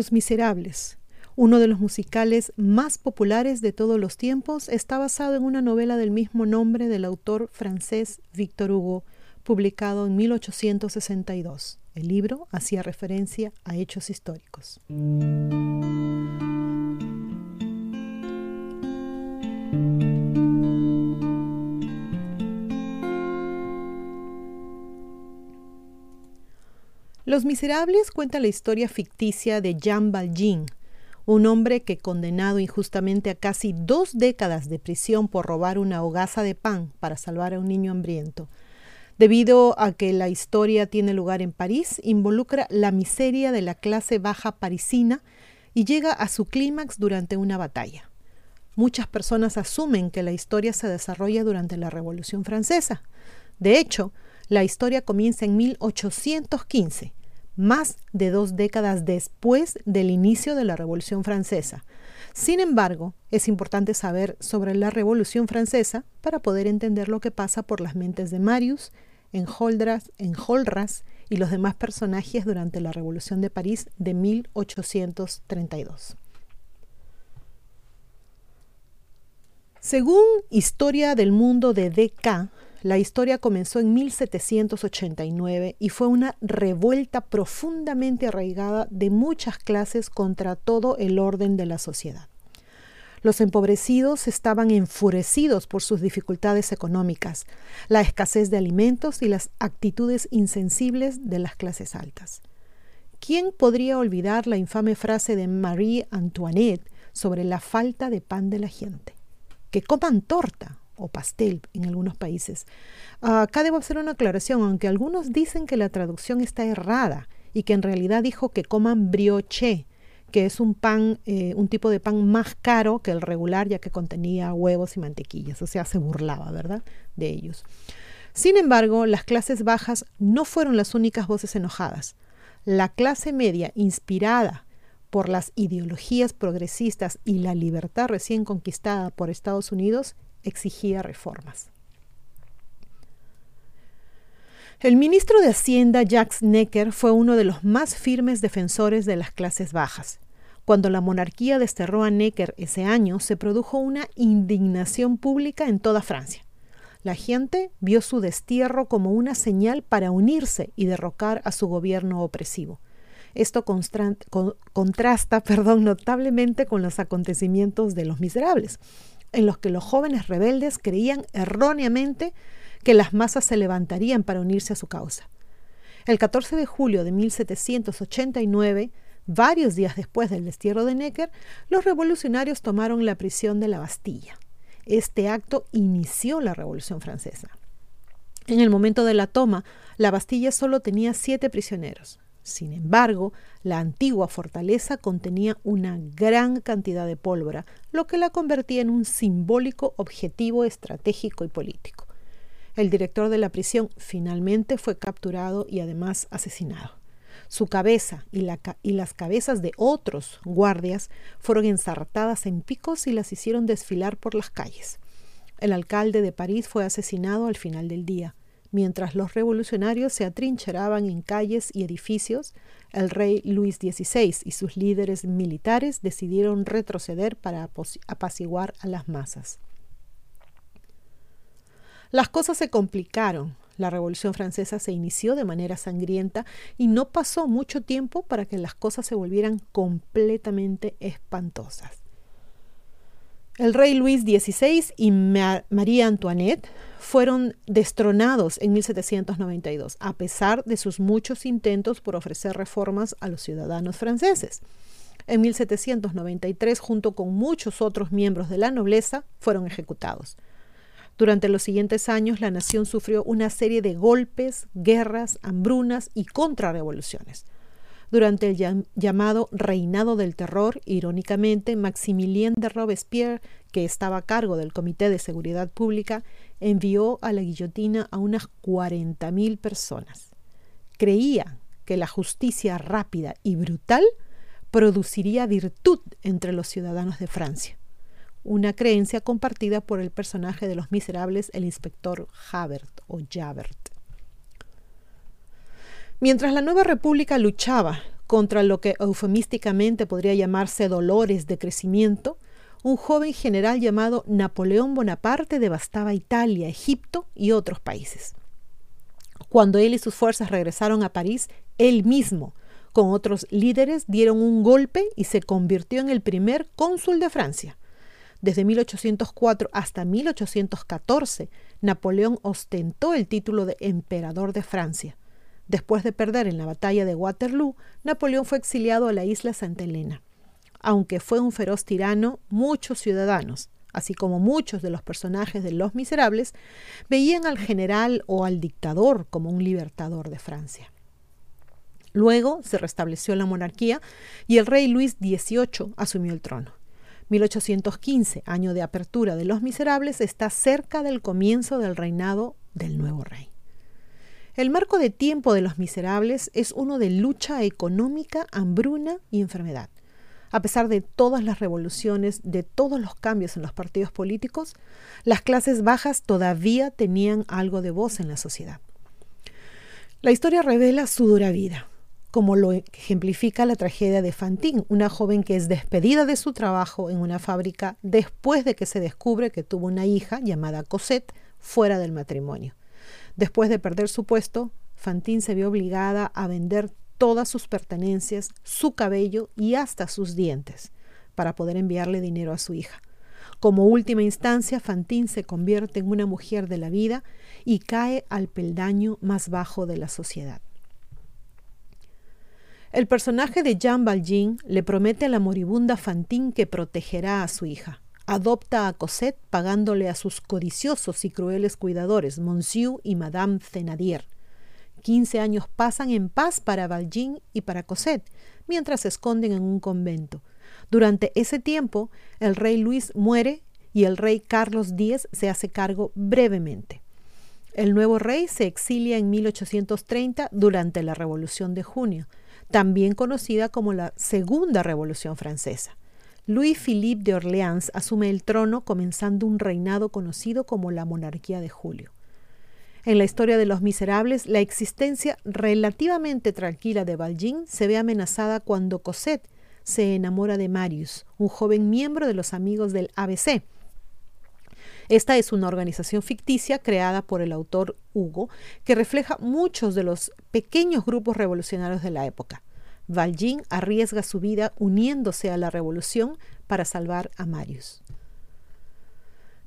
Los Miserables, uno de los musicales más populares de todos los tiempos, está basado en una novela del mismo nombre del autor francés Victor Hugo, publicado en 1862. El libro hacía referencia a hechos históricos. Los Miserables cuenta la historia ficticia de Jean Valjean, un hombre que condenado injustamente a casi dos décadas de prisión por robar una hogaza de pan para salvar a un niño hambriento. Debido a que la historia tiene lugar en París, involucra la miseria de la clase baja parisina y llega a su clímax durante una batalla. Muchas personas asumen que la historia se desarrolla durante la Revolución Francesa. De hecho, la historia comienza en 1815 más de dos décadas después del inicio de la Revolución Francesa. Sin embargo, es importante saber sobre la Revolución Francesa para poder entender lo que pasa por las mentes de Marius, Enjolras, Enjolras y los demás personajes durante la Revolución de París de 1832. Según Historia del Mundo de D.K., la historia comenzó en 1789 y fue una revuelta profundamente arraigada de muchas clases contra todo el orden de la sociedad. Los empobrecidos estaban enfurecidos por sus dificultades económicas, la escasez de alimentos y las actitudes insensibles de las clases altas. ¿Quién podría olvidar la infame frase de Marie Antoinette sobre la falta de pan de la gente? Que coman torta, o pastel en algunos países. acá debo hacer una aclaración, aunque algunos dicen que la traducción está errada y que en realidad dijo que coman brioche, que es un pan, eh, un tipo de pan más caro que el regular, ya que contenía huevos y mantequillas, o sea, se burlaba, ¿verdad?, de ellos. Sin embargo, las clases bajas no fueron las únicas voces enojadas. La clase media, inspirada por las ideologías progresistas y la libertad recién conquistada por Estados Unidos, exigía reformas. El ministro de Hacienda Jacques Necker fue uno de los más firmes defensores de las clases bajas. Cuando la monarquía desterró a Necker ese año, se produjo una indignación pública en toda Francia. La gente vio su destierro como una señal para unirse y derrocar a su gobierno opresivo. Esto contrasta perdón, notablemente con los acontecimientos de los miserables, en los que los jóvenes rebeldes creían erróneamente que las masas se levantarían para unirse a su causa. El 14 de julio de 1789, varios días después del destierro de Necker, los revolucionarios tomaron la prisión de la Bastilla. Este acto inició la Revolución Francesa. En el momento de la toma, la Bastilla solo tenía siete prisioneros. Sin embargo, la antigua fortaleza contenía una gran cantidad de pólvora, lo que la convertía en un simbólico objetivo estratégico y político. El director de la prisión finalmente fue capturado y además asesinado. Su cabeza y, las cabezas de otros guardias fueron ensartadas en picos y las hicieron desfilar por las calles. El alcalde de París fue asesinado al final del día. Mientras los revolucionarios se atrincheraban en calles y edificios, el rey Luis XVI y sus líderes militares decidieron retroceder para apaciguar a las masas. Las cosas se complicaron. La Revolución Francesa se inició de manera sangrienta y no pasó mucho tiempo para que las cosas se volvieran completamente espantosas. El rey Luis XVI y María Antoinette fueron destronados en 1792, a pesar de sus muchos intentos por ofrecer reformas a los ciudadanos franceses. En 1793, junto con muchos otros miembros de la nobleza, fueron ejecutados. Durante los siguientes años, la nación sufrió una serie de golpes, guerras, hambrunas y contrarrevoluciones. Durante el llamado Reinado del Terror, irónicamente, Maximilien de Robespierre, que estaba a cargo del Comité de Seguridad Pública, envió a la guillotina a unas 40.000 personas. Creía que la justicia rápida y brutal produciría virtud entre los ciudadanos de Francia, una creencia compartida por el personaje de los miserables, el inspector Javert o Javert. Mientras la nueva república luchaba contra lo que eufemísticamente podría llamarse dolores de crecimiento, un joven general llamado Napoleón Bonaparte devastaba Italia, Egipto y otros países. Cuando él y sus fuerzas regresaron a París, él mismo, con otros líderes, dieron un golpe y se convirtió en el primer cónsul de Francia. Desde 1804 hasta 1814, Napoleón ostentó el título de emperador de Francia. Después de perder en la batalla de Waterloo, Napoleón fue exiliado a la isla Santa Elena. Aunque fue un feroz tirano, muchos ciudadanos, así como muchos de los personajes de Los Miserables, veían al general o al dictador como un libertador de Francia. Luego se restableció la monarquía y el rey Luis XVIII asumió el trono. 1815, año de apertura de Los Miserables, está cerca del comienzo del reinado del nuevo rey. El marco de tiempo de Los Miserables es uno de lucha económica, hambruna y enfermedad. A pesar de todas las revoluciones, de todos los cambios en los partidos políticos, las clases bajas todavía tenían algo de voz en la sociedad. La historia revela su dura vida, como lo ejemplifica la tragedia de Fantine, una joven que es despedida de su trabajo en una fábrica después de que se descubre que tuvo una hija llamada Cosette fuera del matrimonio. Después de perder su puesto, Fantine se vio obligada a vender todas sus pertenencias, su cabello y hasta sus dientes, para poder enviarle dinero a su hija. Como última instancia, Fantine se convierte en una mujer de la vida y cae al peldaño más bajo de la sociedad. El personaje de Jean Valjean le promete a la moribunda Fantine que protegerá a su hija. Adopta a Cosette pagándole a sus codiciosos y crueles cuidadores, Monsieur y Madame Thénardier. Quince años pasan en paz para Valjean y para Cosette, mientras se esconden en un convento. Durante ese tiempo, el rey Luis muere y el rey Carlos X se hace cargo brevemente. El nuevo rey se exilia en 1830 durante la Revolución de Junio, también conocida como la Segunda Revolución Francesa. Louis Philippe de Orleans asume el trono comenzando un reinado conocido como la Monarquía de Julio. En la historia de los miserables, la existencia relativamente tranquila de Valjean se ve amenazada cuando Cosette se enamora de Marius, un joven miembro de los amigos del ABC. Esta es una organización ficticia creada por el autor Hugo que refleja muchos de los pequeños grupos revolucionarios de la época. Valjean arriesga su vida uniéndose a la revolución para salvar a Marius.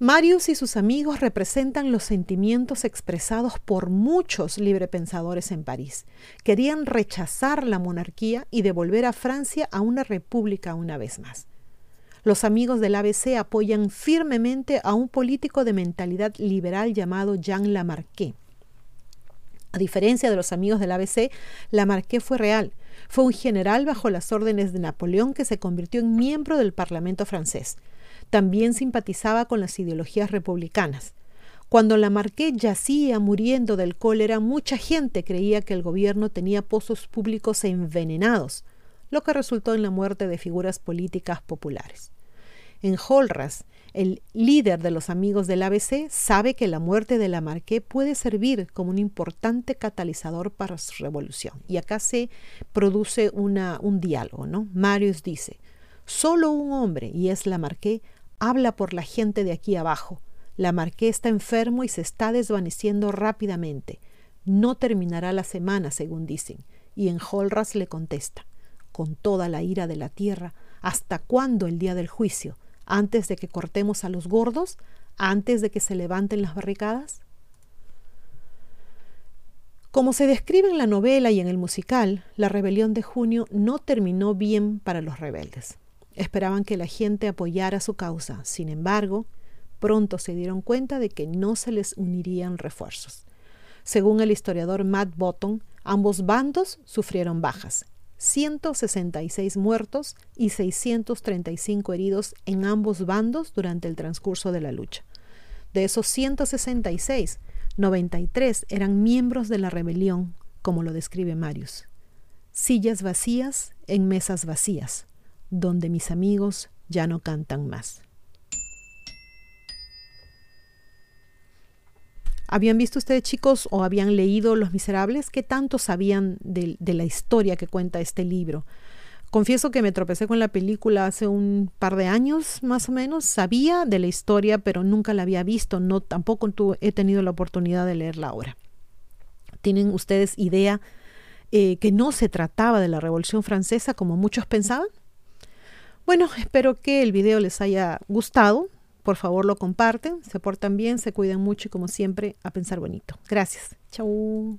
Marius y sus amigos representan los sentimientos expresados por muchos librepensadores en París. Querían rechazar la monarquía y devolver a Francia a una república una vez más. Los amigos del ABC apoyan firmemente a un político de mentalidad liberal llamado Jean Lamarque. A diferencia de los amigos del ABC, Lamarque fue real. Fue un general bajo las órdenes de Napoleón que se convirtió en miembro del Parlamento francés. También simpatizaba con las ideologías republicanas. Cuando Lamarque yacía muriendo del cólera, mucha gente creía que el gobierno tenía pozos públicos envenenados, lo que resultó en la muerte de figuras políticas populares. En Holras, el líder de los amigos del ABC sabe que la muerte de Lamarque puede servir como un importante catalizador para su revolución. Y acá se produce un diálogo, ¿no? Marius dice, solo un hombre, y es Lamarque, Habla por la gente de aquí abajo. La marqués está enfermo y se está desvaneciendo rápidamente. No terminará la semana, según dicen. Y en Holras le contesta, con toda la ira de la tierra, ¿hasta cuándo el día del juicio? ¿Antes de que cortemos a los gordos? ¿Antes de que se levanten las barricadas? Como se describe en la novela y en el musical, la rebelión de junio no terminó bien para los rebeldes. Esperaban que la gente apoyara su causa. Sin embargo, pronto se dieron cuenta de que no se les unirían refuerzos. Según el historiador Matt Botton, ambos bandos sufrieron bajas, 166 muertos y 635 heridos en ambos bandos durante el transcurso de la lucha. De esos 166, 93 eran miembros de la rebelión, como lo describe Marius. Sillas vacías en mesas vacías, donde mis amigos ya no cantan más. ¿Habían visto ustedes chicos o habían leído Los Miserables? ¿Qué tanto sabían de, la historia que cuenta este libro? Confieso que me tropecé con la película hace un par de años, más o menos. Sabía de la historia, pero nunca la había visto. No, tampoco he tenido la oportunidad de leerla ahora. ¿Tienen ustedes idea eh, que no se trataba de la Revolución Francesa como muchos pensaban? Bueno, espero que el video les haya gustado. Por favor, lo comparten, se portan bien, se cuidan mucho y como siempre, a pensar bonito. Gracias. Chau.